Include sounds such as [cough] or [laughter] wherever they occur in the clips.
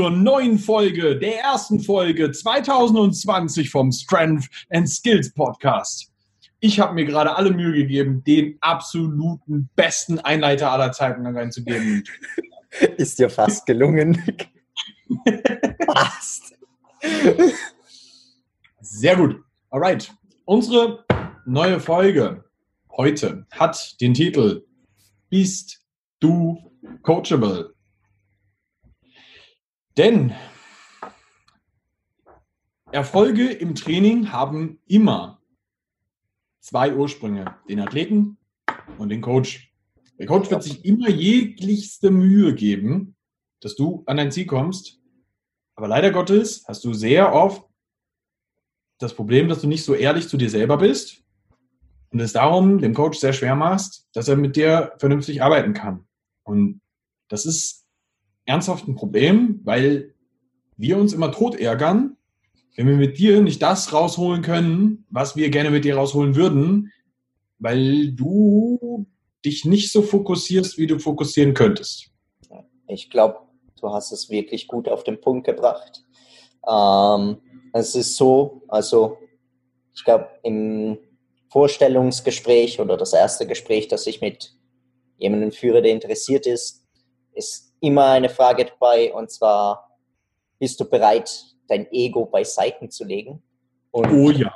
Zur neuen Folge, der ersten Folge 2020 vom Strength and Skills Podcast. Ich habe mir gerade alle Mühe gegeben, den absoluten besten Einleiter aller Zeiten reinzugeben. [laughs] Ist dir fast gelungen. [laughs] fast. Sehr gut. Alright. Unsere neue Folge heute hat den Titel Bist du coachable? Denn Erfolge im Training haben immer zwei Ursprünge, den Athleten und den Coach. Der Coach wird sich immer jeglichste Mühe geben, dass du an dein Ziel kommst. Aber leider Gottes hast du sehr oft das Problem, dass du nicht so ehrlich zu dir selber bist und es darum dem Coach sehr schwer machst, dass er mit dir vernünftig arbeiten kann. Und das ist ernsthaft ein Problem, weil wir uns immer tot ärgern, wenn wir mit dir nicht das rausholen können, was wir gerne mit dir rausholen würden, weil du dich nicht so fokussierst, wie du fokussieren könntest. Ich glaube, du hast es wirklich gut auf den Punkt gebracht. Ähm, es ist so, also ich glaube, im Vorstellungsgespräch oder das erste Gespräch, das ich mit jemandem führe, der interessiert ist, ist immer eine Frage dabei und zwar, bist du bereit, dein Ego beiseite zu legen und oh ja.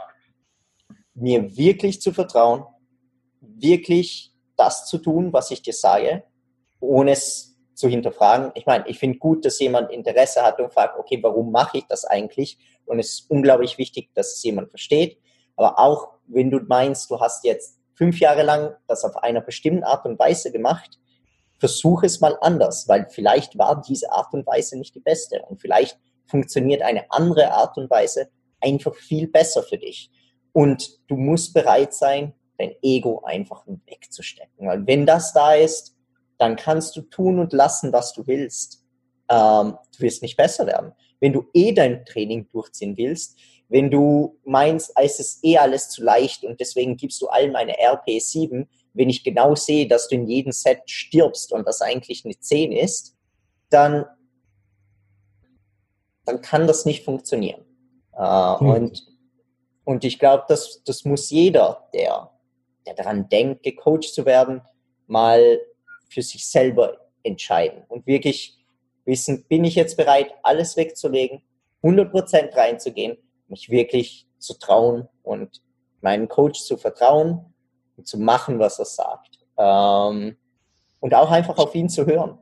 mir wirklich zu vertrauen, wirklich das zu tun, was ich dir sage, ohne es zu hinterfragen. Ich meine, ich finde gut, dass jemand Interesse hat und fragt, okay, warum mache ich das eigentlich? Und es ist unglaublich wichtig, dass es jemand versteht. Aber auch wenn du meinst, du hast jetzt fünf Jahre lang das auf einer bestimmten Art und Weise gemacht, versuch es mal anders, weil vielleicht war diese Art und Weise nicht die beste und vielleicht funktioniert eine andere Art und Weise einfach viel besser für dich. Und du musst bereit sein, dein Ego einfach wegzustecken. Weil wenn das da ist, dann kannst du tun und lassen, was du willst. Ähm, du wirst nicht besser werden. Wenn du eh dein Training durchziehen willst, wenn du meinst, es ist eh alles zu leicht und deswegen gibst du allen eine RP7, wenn ich genau sehe, dass du in jedem Set stirbst und das eigentlich eine 10 ist, dann, dann kann das nicht funktionieren. Äh, mhm. und, und ich glaube, das, das muss jeder, der, der daran denkt, gecoacht zu werden, mal für sich selber entscheiden und wirklich wissen, bin ich jetzt bereit, alles wegzulegen, 100% reinzugehen, mich wirklich zu trauen und meinem Coach zu vertrauen zu machen, was er sagt. Ähm, und auch einfach auf ihn zu hören.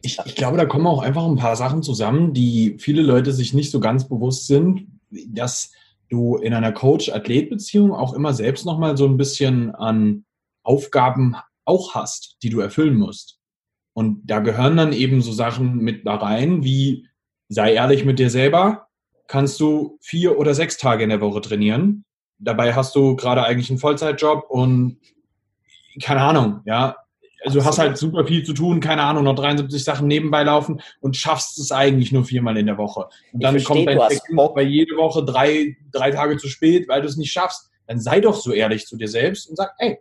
Ich, ich, glaube, da kommen auch einfach ein paar Sachen zusammen, die viele Leute sich nicht so ganz bewusst sind, dass du in einer Coach-Athlet-Beziehung auch immer selbst nochmal so ein bisschen an Aufgaben auch hast, die du erfüllen musst. Und da gehören dann eben so Sachen mit da rein, wie sei ehrlich mit dir selber, kannst du vier oder sechs Tage in der Woche trainieren. Dabei hast du gerade eigentlich einen Vollzeitjob und keine Ahnung, ja. Also du hast halt super viel zu tun, keine Ahnung, noch 73 Sachen nebenbei laufen und schaffst es eigentlich nur viermal in der Woche. Und dann verstehe, kommt dein Check bei jede Woche drei, drei Tage zu spät, weil du es nicht schaffst. Dann sei doch so ehrlich zu dir selbst und sag, ey,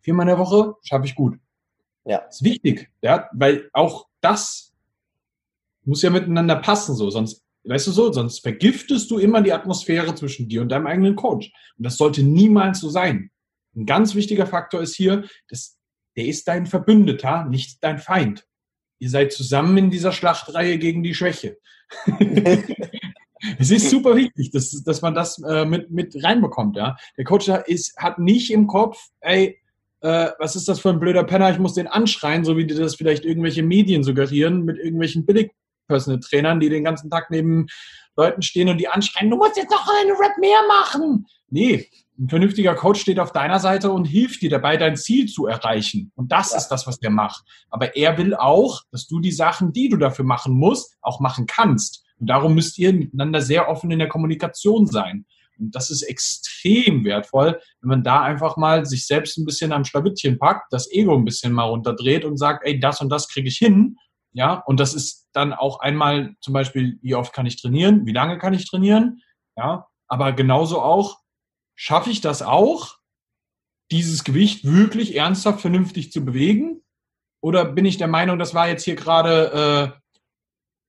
viermal in der Woche schaffe ich gut. Ja. Das ist wichtig, ja, weil auch das muss ja miteinander passen, so, sonst Weißt du so, sonst vergiftest du immer die Atmosphäre zwischen dir und deinem eigenen Coach. Und das sollte niemals so sein. Ein ganz wichtiger Faktor ist hier, dass der ist dein Verbündeter, nicht dein Feind. Ihr seid zusammen in dieser Schlachtreihe gegen die Schwäche. [laughs] es ist super wichtig, dass, dass man das äh, mit, mit reinbekommt. Ja? Der Coach ist, hat nicht im Kopf, ey, äh, was ist das für ein blöder Penner, ich muss den anschreien, so wie dir das vielleicht irgendwelche Medien suggerieren, mit irgendwelchen Billig Personal Trainern, die den ganzen Tag neben Leuten stehen und die anschreien, du musst jetzt noch eine Rap mehr machen. Nee, ein vernünftiger Coach steht auf deiner Seite und hilft dir dabei, dein Ziel zu erreichen. Und das ja. ist das, was der macht. Aber er will auch, dass du die Sachen, die du dafür machen musst, auch machen kannst. Und darum müsst ihr miteinander sehr offen in der Kommunikation sein. Und das ist extrem wertvoll, wenn man da einfach mal sich selbst ein bisschen am Schlawittchen packt, das Ego ein bisschen mal runterdreht und sagt, ey, das und das kriege ich hin. Ja, und das ist dann auch einmal zum Beispiel, wie oft kann ich trainieren, wie lange kann ich trainieren, ja, aber genauso auch, schaffe ich das auch, dieses Gewicht wirklich ernsthaft vernünftig zu bewegen? Oder bin ich der Meinung, das war jetzt hier gerade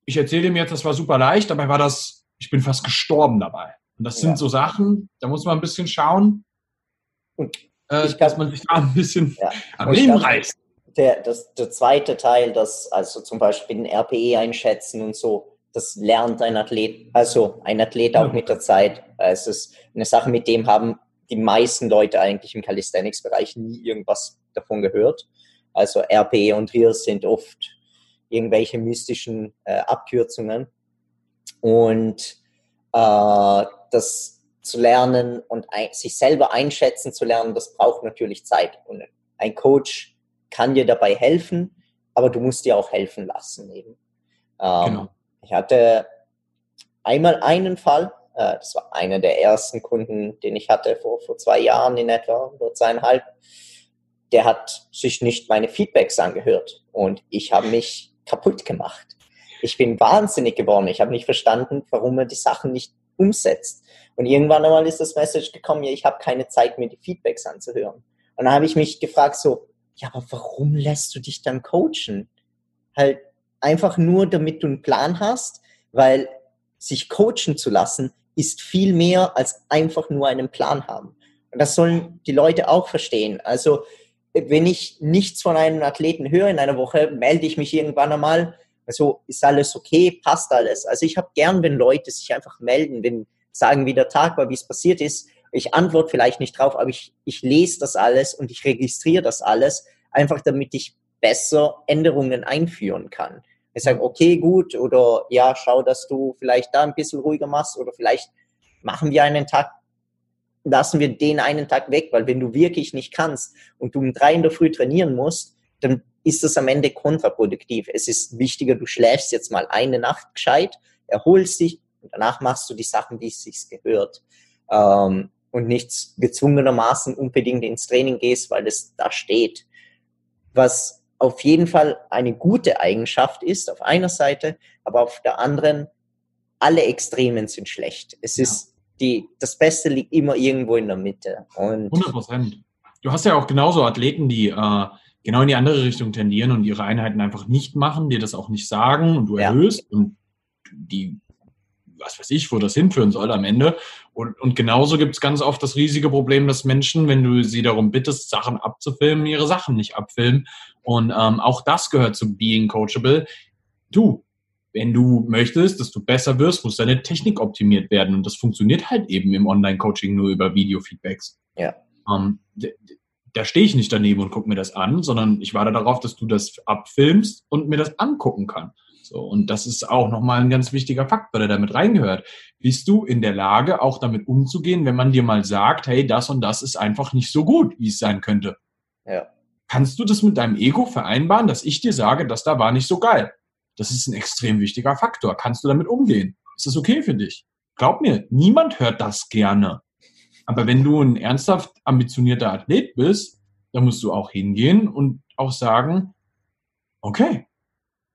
ich erzähle ihm jetzt, das war super leicht, dabei war das, ich bin fast gestorben dabei. Und das sind ja. so Sachen, da muss man ein bisschen schauen, äh, glaub, dass man sich da ein bisschen ja. am Leben reißt. Der, das, der zweite Teil, das also zum Beispiel den RPE einschätzen und so, das lernt ein Athlet, also ein Athlet auch mit der Zeit. Es ist eine Sache, mit dem haben die meisten Leute eigentlich im Calisthenics-Bereich nie irgendwas davon gehört. Also RPE und RIRS sind oft irgendwelche mystischen äh, Abkürzungen. Und äh, das zu lernen und ein, sich selber einschätzen zu lernen, das braucht natürlich Zeit. Und ein Coach kann dir dabei helfen, aber du musst dir auch helfen lassen eben. Ähm, genau. Ich hatte einmal einen Fall, äh, das war einer der ersten Kunden, den ich hatte vor, vor zwei Jahren in etwa, oder zweieinhalb. Der hat sich nicht meine Feedbacks angehört und ich habe mich kaputt gemacht. Ich bin wahnsinnig geworden. Ich habe nicht verstanden, warum er die Sachen nicht umsetzt. Und irgendwann einmal ist das Message gekommen, ja, ich habe keine Zeit, mir die Feedbacks anzuhören. Und dann habe ich mich gefragt, so, ja, aber warum lässt du dich dann coachen? Halt einfach nur, damit du einen Plan hast, weil sich coachen zu lassen ist viel mehr als einfach nur einen Plan haben. Und das sollen die Leute auch verstehen. Also, wenn ich nichts von einem Athleten höre in einer Woche, melde ich mich irgendwann einmal. Also, ist alles okay? Passt alles? Also, ich habe gern, wenn Leute sich einfach melden, wenn sagen, wie der Tag war, wie es passiert ist. Ich antworte vielleicht nicht drauf, aber ich, ich lese das alles und ich registriere das alles, einfach damit ich besser Änderungen einführen kann. Ich sage, okay, gut, oder ja, schau, dass du vielleicht da ein bisschen ruhiger machst, oder vielleicht machen wir einen Tag, lassen wir den einen Tag weg, weil wenn du wirklich nicht kannst und du um drei in der Früh trainieren musst, dann ist das am Ende kontraproduktiv. Es ist wichtiger, du schläfst jetzt mal eine Nacht gescheit, erholst dich und danach machst du die Sachen, wie es sich gehört. Ähm, und nicht gezwungenermaßen unbedingt ins Training gehst, weil es da steht. Was auf jeden Fall eine gute Eigenschaft ist, auf einer Seite, aber auf der anderen, alle Extremen sind schlecht. Es ja. ist die, das Beste liegt immer irgendwo in der Mitte. Und 100 Prozent. Du hast ja auch genauso Athleten, die äh, genau in die andere Richtung tendieren und ihre Einheiten einfach nicht machen, dir das auch nicht sagen und du erhöhst ja. und die was weiß ich, wo das hinführen soll am Ende. Und, und genauso gibt es ganz oft das riesige Problem, dass Menschen, wenn du sie darum bittest, Sachen abzufilmen, ihre Sachen nicht abfilmen. Und ähm, auch das gehört zu Being Coachable. Du, wenn du möchtest, dass du besser wirst, muss deine Technik optimiert werden. Und das funktioniert halt eben im Online-Coaching nur über Video-Feedbacks. Ja. Ähm, da stehe ich nicht daneben und gucke mir das an, sondern ich warte darauf, dass du das abfilmst und mir das angucken kann. So, und das ist auch nochmal ein ganz wichtiger Faktor, der damit reingehört. Bist du in der Lage, auch damit umzugehen, wenn man dir mal sagt, hey, das und das ist einfach nicht so gut, wie es sein könnte? Ja. Kannst du das mit deinem Ego vereinbaren, dass ich dir sage, das da war nicht so geil? Das ist ein extrem wichtiger Faktor. Kannst du damit umgehen? Ist das okay für dich? Glaub mir, niemand hört das gerne. Aber wenn du ein ernsthaft ambitionierter Athlet bist, dann musst du auch hingehen und auch sagen, okay,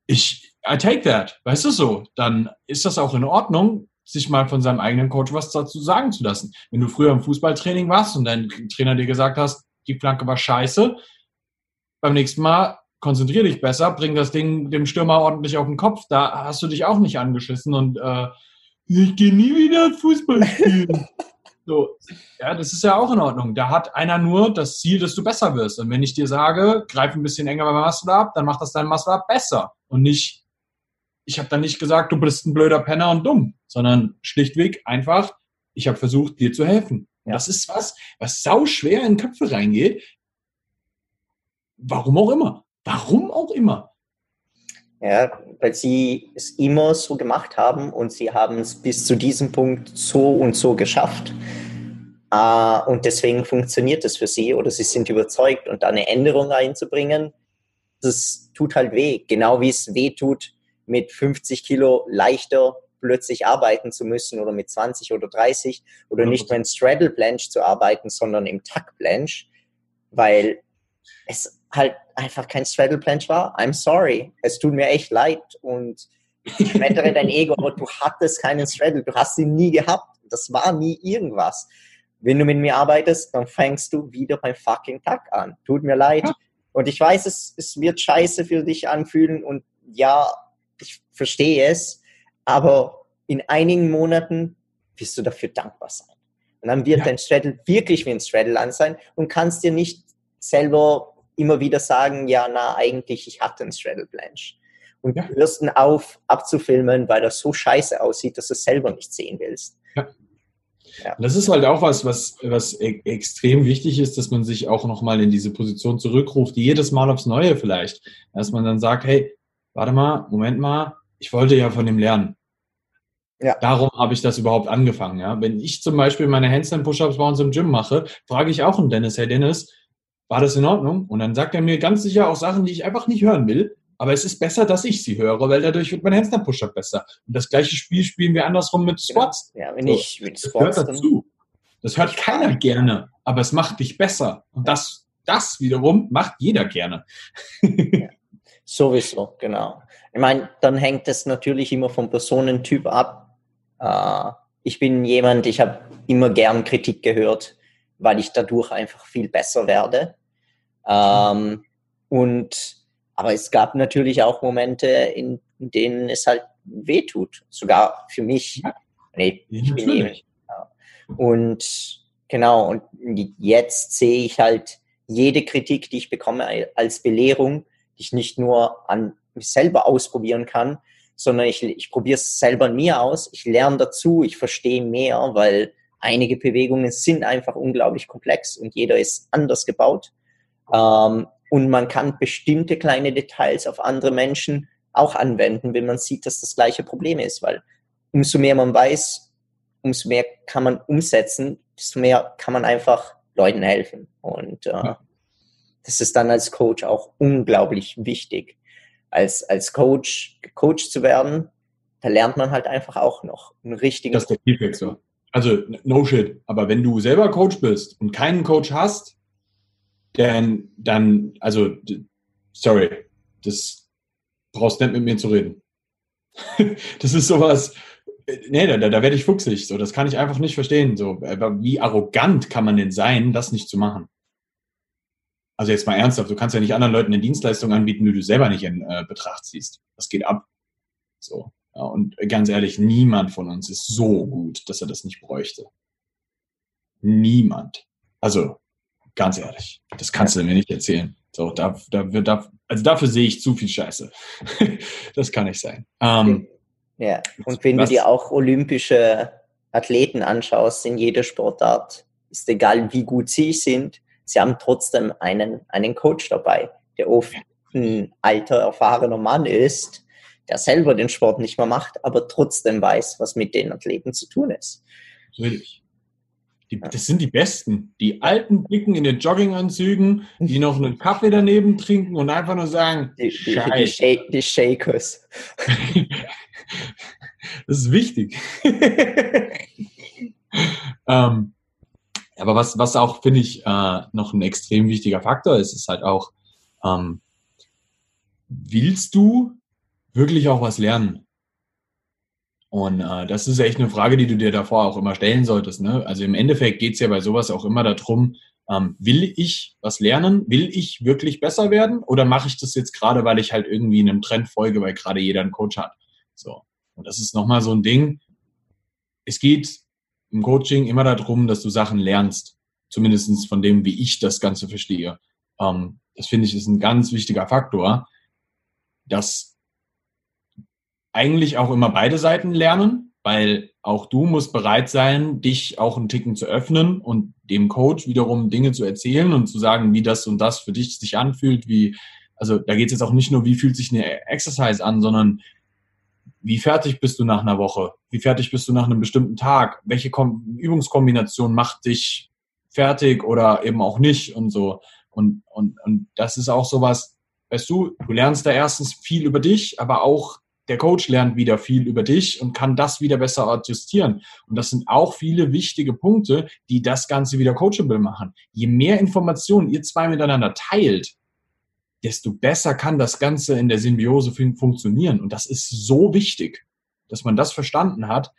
ich, I take that, weißt du so, dann ist das auch in Ordnung, sich mal von seinem eigenen Coach was dazu sagen zu lassen. Wenn du früher im Fußballtraining warst und dein Trainer dir gesagt hast, die Flanke war scheiße, beim nächsten Mal konzentrier dich besser, bring das Ding dem Stürmer ordentlich auf den Kopf, da hast du dich auch nicht angeschissen und äh, ich gehe nie wieder Fußball spielen. So, ja, das ist ja auch in Ordnung. Da hat einer nur das Ziel, dass du besser wirst. Und wenn ich dir sage, greif ein bisschen enger beim Muscle ab, dann macht das dein Muscle up besser. Und nicht, ich habe dann nicht gesagt, du bist ein blöder Penner und dumm, sondern schlichtweg einfach, ich habe versucht, dir zu helfen. Ja. Das ist was, was sau schwer in Köpfe reingeht. Warum auch immer. Warum auch immer. Ja, weil sie es immer so gemacht haben und sie haben es bis zu diesem Punkt so und so geschafft. Uh, und deswegen funktioniert es für sie oder sie sind überzeugt und da eine Änderung einzubringen, das tut halt weh. Genau wie es weh tut, mit 50 Kilo leichter plötzlich arbeiten zu müssen oder mit 20 oder 30 oder nicht mehr in Straddle Planche zu arbeiten, sondern im Tuck Planche, weil es halt einfach kein Straddle Planche war. I'm sorry. Es tut mir echt leid und ich schmettere dein Ego, aber du hattest keinen Straddle. Du hast ihn nie gehabt. Das war nie irgendwas. Wenn du mit mir arbeitest, dann fängst du wieder beim fucking Tag an. Tut mir leid. Und ich weiß, es, es wird scheiße für dich anfühlen und ja, ich verstehe es, aber in einigen Monaten wirst du dafür dankbar sein. Und dann wird ja. dein Straddle wirklich wie ein Straddle an sein und kannst dir nicht selber immer wieder sagen, ja, na, eigentlich, ich hatte einen Straddle Blanche. Und ja. hörst ihn auf, abzufilmen, weil das so scheiße aussieht, dass du es selber nicht sehen willst. Ja. Ja. Das ist halt auch was, was, was e extrem wichtig ist, dass man sich auch nochmal in diese Position zurückruft, jedes Mal aufs Neue vielleicht. Dass man dann sagt, hey, warte mal, Moment mal, ich wollte ja von dem lernen. Ja. Darum habe ich das überhaupt angefangen. Ja? Wenn ich zum Beispiel meine Handstand-Push-Ups bei uns im Gym mache, frage ich auch einen Dennis, hey Dennis, war das in Ordnung? Und dann sagt er mir ganz sicher auch Sachen, die ich einfach nicht hören will. Aber es ist besser, dass ich sie höre, weil dadurch wird mein Handstand-Push-Up besser. Und das gleiche Spiel spielen wir andersrum mit genau. Squats. Ja, wenn ich mit Squats. Das hört dazu. Das hört keiner gerne, aber es macht dich besser. Und das, das wiederum macht jeder gerne. Ja, sowieso, genau. Ich meine, dann hängt es natürlich immer vom Personentyp ab. Äh, ich bin jemand, ich habe immer gern Kritik gehört, weil ich dadurch einfach viel besser werde. Ähm, und aber es gab natürlich auch Momente, in, denen es halt wehtut. Sogar für mich. Nee, ich bin eben, ja. Und genau, und jetzt sehe ich halt jede Kritik, die ich bekomme, als Belehrung, ich nicht nur an mich selber ausprobieren kann, sondern ich, ich probiere es selber an mir aus. Ich lerne dazu, ich verstehe mehr, weil einige Bewegungen sind einfach unglaublich komplex und jeder ist anders gebaut. Ähm, und man kann bestimmte kleine Details auf andere Menschen auch anwenden, wenn man sieht, dass das gleiche Problem ist, weil umso mehr man weiß, umso mehr kann man umsetzen, desto mehr kann man einfach Leuten helfen. Und äh. Das ist dann als Coach auch unglaublich wichtig. Als, als Coach gecoacht zu werden, da lernt man halt einfach auch noch einen richtigen. Das ist der Feedback so. Also, no shit. Aber wenn du selber Coach bist und keinen Coach hast, denn dann, also, sorry, das brauchst nicht mit mir zu reden. [laughs] das ist sowas, nee, da, da werde ich fuchsig. So, das kann ich einfach nicht verstehen. So, wie arrogant kann man denn sein, das nicht zu machen? Also jetzt mal ernsthaft, du kannst ja nicht anderen Leuten eine Dienstleistung anbieten, die du selber nicht in äh, Betracht ziehst. Das geht ab. So. Ja, und ganz ehrlich, niemand von uns ist so gut, dass er das nicht bräuchte. Niemand. Also, Ganz ehrlich. Das kannst du mir nicht erzählen. So, da, da, da, also dafür sehe ich zu viel Scheiße. [laughs] das kann nicht sein. Ähm, ja, und wenn was? du dir auch olympische Athleten anschaust in jeder Sportart, ist egal wie gut sie sind, sie haben trotzdem einen, einen Coach dabei, der oft ein alter, erfahrener Mann ist, der selber den Sport nicht mehr macht, aber trotzdem weiß, was mit den Athleten zu tun ist. Natürlich. Die, das sind die Besten. Die alten Blicken in den Jogginganzügen, die noch einen Kaffee daneben trinken und einfach nur sagen, die, die, die, Sh die Shakers. [laughs] das ist wichtig. [laughs] ähm, aber was, was auch, finde ich, äh, noch ein extrem wichtiger Faktor ist, ist halt auch, ähm, willst du wirklich auch was lernen? Und äh, das ist echt eine Frage, die du dir davor auch immer stellen solltest. Ne? Also im Endeffekt geht es ja bei sowas auch immer darum, ähm, will ich was lernen? Will ich wirklich besser werden? Oder mache ich das jetzt gerade, weil ich halt irgendwie einem Trend folge, weil gerade jeder einen Coach hat? So. Und das ist nochmal so ein Ding. Es geht im Coaching immer darum, dass du Sachen lernst. Zumindestens von dem, wie ich das Ganze verstehe. Ähm, das finde ich ist ein ganz wichtiger Faktor, dass eigentlich auch immer beide Seiten lernen, weil auch du musst bereit sein, dich auch einen Ticken zu öffnen und dem Coach wiederum Dinge zu erzählen und zu sagen, wie das und das für dich sich anfühlt, wie, also da geht es jetzt auch nicht nur, wie fühlt sich eine Exercise an, sondern wie fertig bist du nach einer Woche? Wie fertig bist du nach einem bestimmten Tag? Welche Kom Übungskombination macht dich fertig oder eben auch nicht und so? Und, und, und das ist auch sowas, weißt du, du lernst da erstens viel über dich, aber auch der Coach lernt wieder viel über dich und kann das wieder besser adjustieren. Und das sind auch viele wichtige Punkte, die das Ganze wieder coachable machen. Je mehr Informationen ihr zwei miteinander teilt, desto besser kann das Ganze in der Symbiose fun funktionieren. Und das ist so wichtig, dass man das verstanden hat,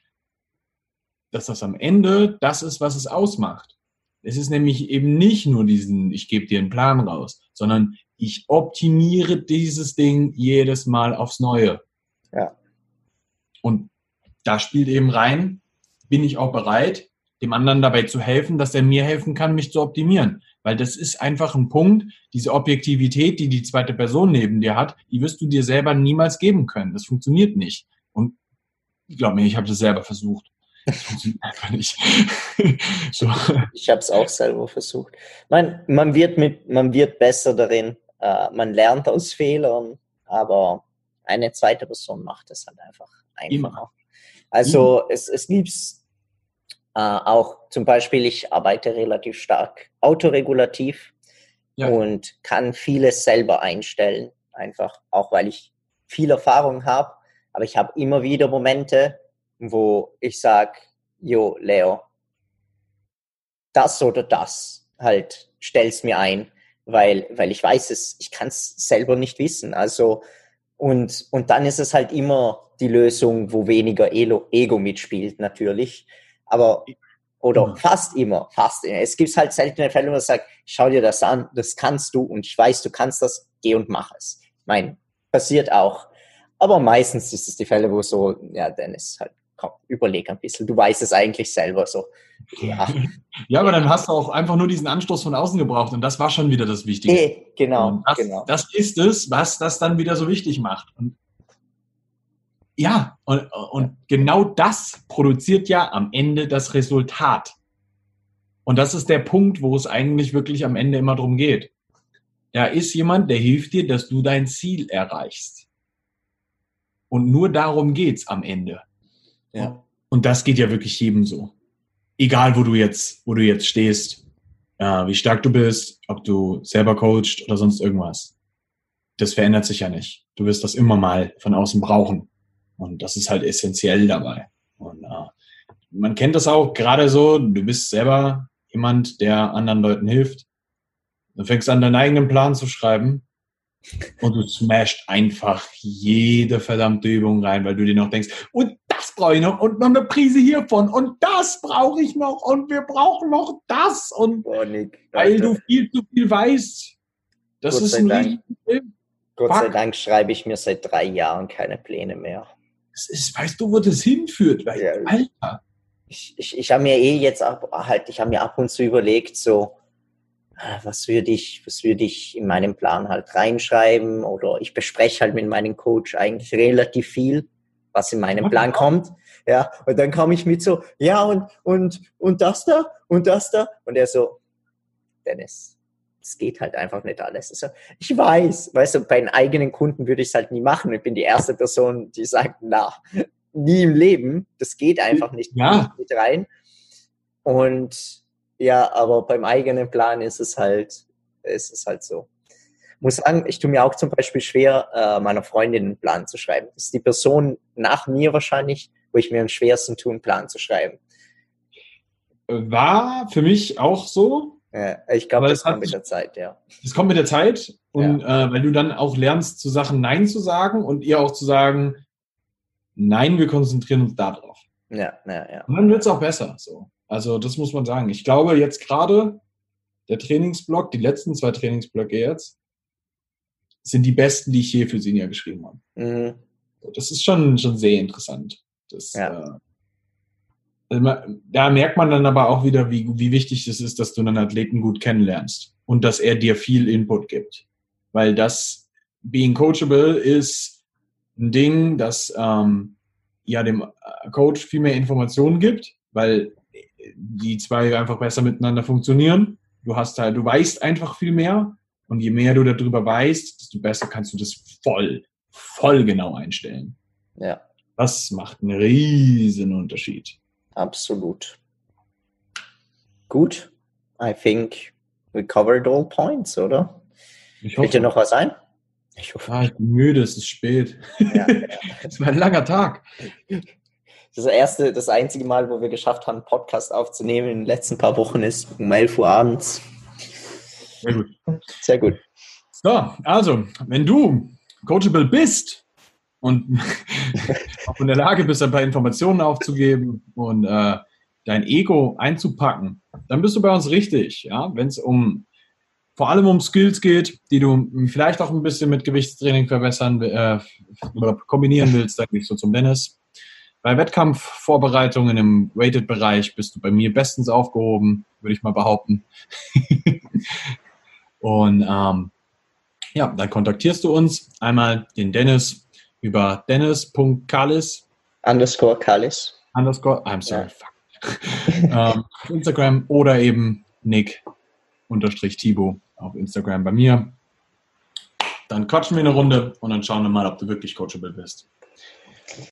dass das am Ende das ist, was es ausmacht. Es ist nämlich eben nicht nur diesen, ich gebe dir einen Plan raus, sondern ich optimiere dieses Ding jedes Mal aufs Neue Ja. Und da spielt eben rein, bin ich auch bereit, dem anderen dabei zu helfen, dass er mir helfen kann, mich zu optimieren. Weil das ist einfach ein Punkt, diese Objektivität, die die zweite Person neben dir hat, die wirst du dir selber niemals geben können. Das funktioniert nicht. Und glaub mir, ich habe das selber versucht. Das funktioniert einfach nicht. [laughs] so. Ich habe es auch selber versucht. Man, man, wird mit, man wird besser darin. Äh, man lernt aus Fehlern, aber eine zweite Person macht es halt einfach einfacher. Immer. Also mhm. es, es gibt auch zum Beispiel, ich arbeite relativ stark autoregulativ ja. und kann vieles selber einstellen, einfach auch weil ich viel Erfahrung habe. Aber ich habe immer wieder Momente, wo ich sage, jo, Leo, das oder das halt stell's mir ein, weil, weil ich weiß es, ich kann es selber nicht wissen. Also, und, und dann ist es halt immer die Lösung, wo weniger Ego mitspielt, natürlich. Aber, oder mhm. fast immer, fast immer. Es gibt halt seltene Fälle, wo man sagt, schau dir das an, das kannst du und ich weiß, du kannst das, geh und mach es. Ich meine, passiert auch. Aber meistens ist es die Fälle, wo so, ja, Dennis, halt, komm, überleg ein bisschen. Du weißt es eigentlich selber so. Ja. [laughs] ja, aber dann hast du auch einfach nur diesen Anstoß von außen gebraucht und das war schon wieder das Wichtige. Hey, genau, das, genau. Das ist es, was das dann wieder so wichtig macht. Und ja, und, und genau das produziert ja am Ende das Resultat. Und das ist der Punkt, wo es eigentlich wirklich am Ende immer drum geht. Da ist jemand, der hilft dir, dass du dein Ziel erreichst. Und nur darum geht's am Ende. Ja. Und das geht ja wirklich jedem so. Egal, wo du jetzt, wo du jetzt stehst, ja, wie stark du bist, ob du selber coachst oder sonst irgendwas. Das verändert sich ja nicht. Du wirst das immer mal von außen brauchen. Und das ist halt essentiell dabei. Und äh, man kennt das auch gerade so, du bist selber jemand, der anderen Leuten hilft. Du fängst an, deinen eigenen Plan zu schreiben und du smasht einfach jede verdammte Übung rein, weil du dir noch denkst, und das brauche ich noch und noch eine Prise hiervon und das brauche ich noch und wir brauchen noch das und oh, Nick, weil du viel zu viel weißt. Das Gott ist ein Dank. Gott sei Dank schreibe ich mir seit drei Jahren keine Pläne mehr. Ist, weißt du, wo das hinführt? Weil, ja. Alter. Ich, ich, ich habe mir eh jetzt ab, halt, ich habe mir ab und zu überlegt, so, ah, was würde ich, was würde ich in meinem Plan halt reinschreiben oder ich bespreche halt mit meinem Coach eigentlich relativ viel, was in meinem Plan kommt. Ja, und dann komme ich mit so, ja, und, und, und das da und das da. Und er so, Dennis, es geht halt einfach nicht alles. Also, ich weiß, weißt du, bei den eigenen Kunden würde ich es halt nie machen. Ich bin die erste Person, die sagt, na, nie im Leben. Das geht einfach nicht, ja. nicht rein. Und ja, aber beim eigenen Plan ist es halt, ist es halt so. Muss sagen, ich tue mir auch zum Beispiel schwer, äh, meiner Freundin einen Plan zu schreiben. Das ist die Person nach mir wahrscheinlich, wo ich mir am schwersten tue, einen Plan zu schreiben. War für mich auch so. Ja, ich glaube, das kommt mit der Zeit, ja. Das kommt mit der Zeit und ja. äh, weil du dann auch lernst, zu Sachen Nein zu sagen und ihr auch zu sagen, nein, wir konzentrieren uns darauf. Ja, ja, ja. Und dann wird es auch besser. So. Also das muss man sagen. Ich glaube jetzt gerade der Trainingsblock, die letzten zwei Trainingsblöcke jetzt, sind die besten, die ich je für Senior geschrieben habe. Mhm. Das ist schon, schon sehr interessant. Das, ja. äh, da merkt man dann aber auch wieder, wie, wie wichtig es ist, dass du einen Athleten gut kennenlernst und dass er dir viel Input gibt. Weil das Being Coachable ist ein Ding, das ähm, ja dem Coach viel mehr Informationen gibt, weil die zwei einfach besser miteinander funktionieren. Du hast halt, du weißt einfach viel mehr und je mehr du darüber weißt, desto besser kannst du das voll, voll genau einstellen. Ja. Das macht einen riesen Unterschied. Absolut. Gut. I think we covered all points, oder? Ich hoffe. Fällt dir noch was ein? Ich hoffe. Ah, ich bin müde, es ist spät. Ja, ja. [laughs] es war ein langer Tag. Das erste, das einzige Mal, wo wir geschafft haben, einen Podcast aufzunehmen in den letzten paar Wochen ist um 11 Uhr abends. Sehr gut. Sehr gut. So, also, wenn du coachable bist, und [laughs] auch in der Lage bist, ein paar Informationen aufzugeben und äh, dein Ego einzupacken, dann bist du bei uns richtig. Ja? Wenn es um vor allem um Skills geht, die du vielleicht auch ein bisschen mit Gewichtstraining verbessern, äh, kombinieren willst, dann gehst du zum Dennis. Bei Wettkampfvorbereitungen im Weighted-Bereich bist du bei mir bestens aufgehoben, würde ich mal behaupten. [laughs] Und ähm, ja, dann kontaktierst du uns einmal den Dennis über dennis.kalis underscore kalis underscore, I'm sorry, ja. fuck. [laughs] ähm, Instagram oder eben Nick unterstrich Thibaut auf Instagram bei mir. Dann quatschen wir eine Runde und dann schauen wir mal, ob du wirklich coachable bist.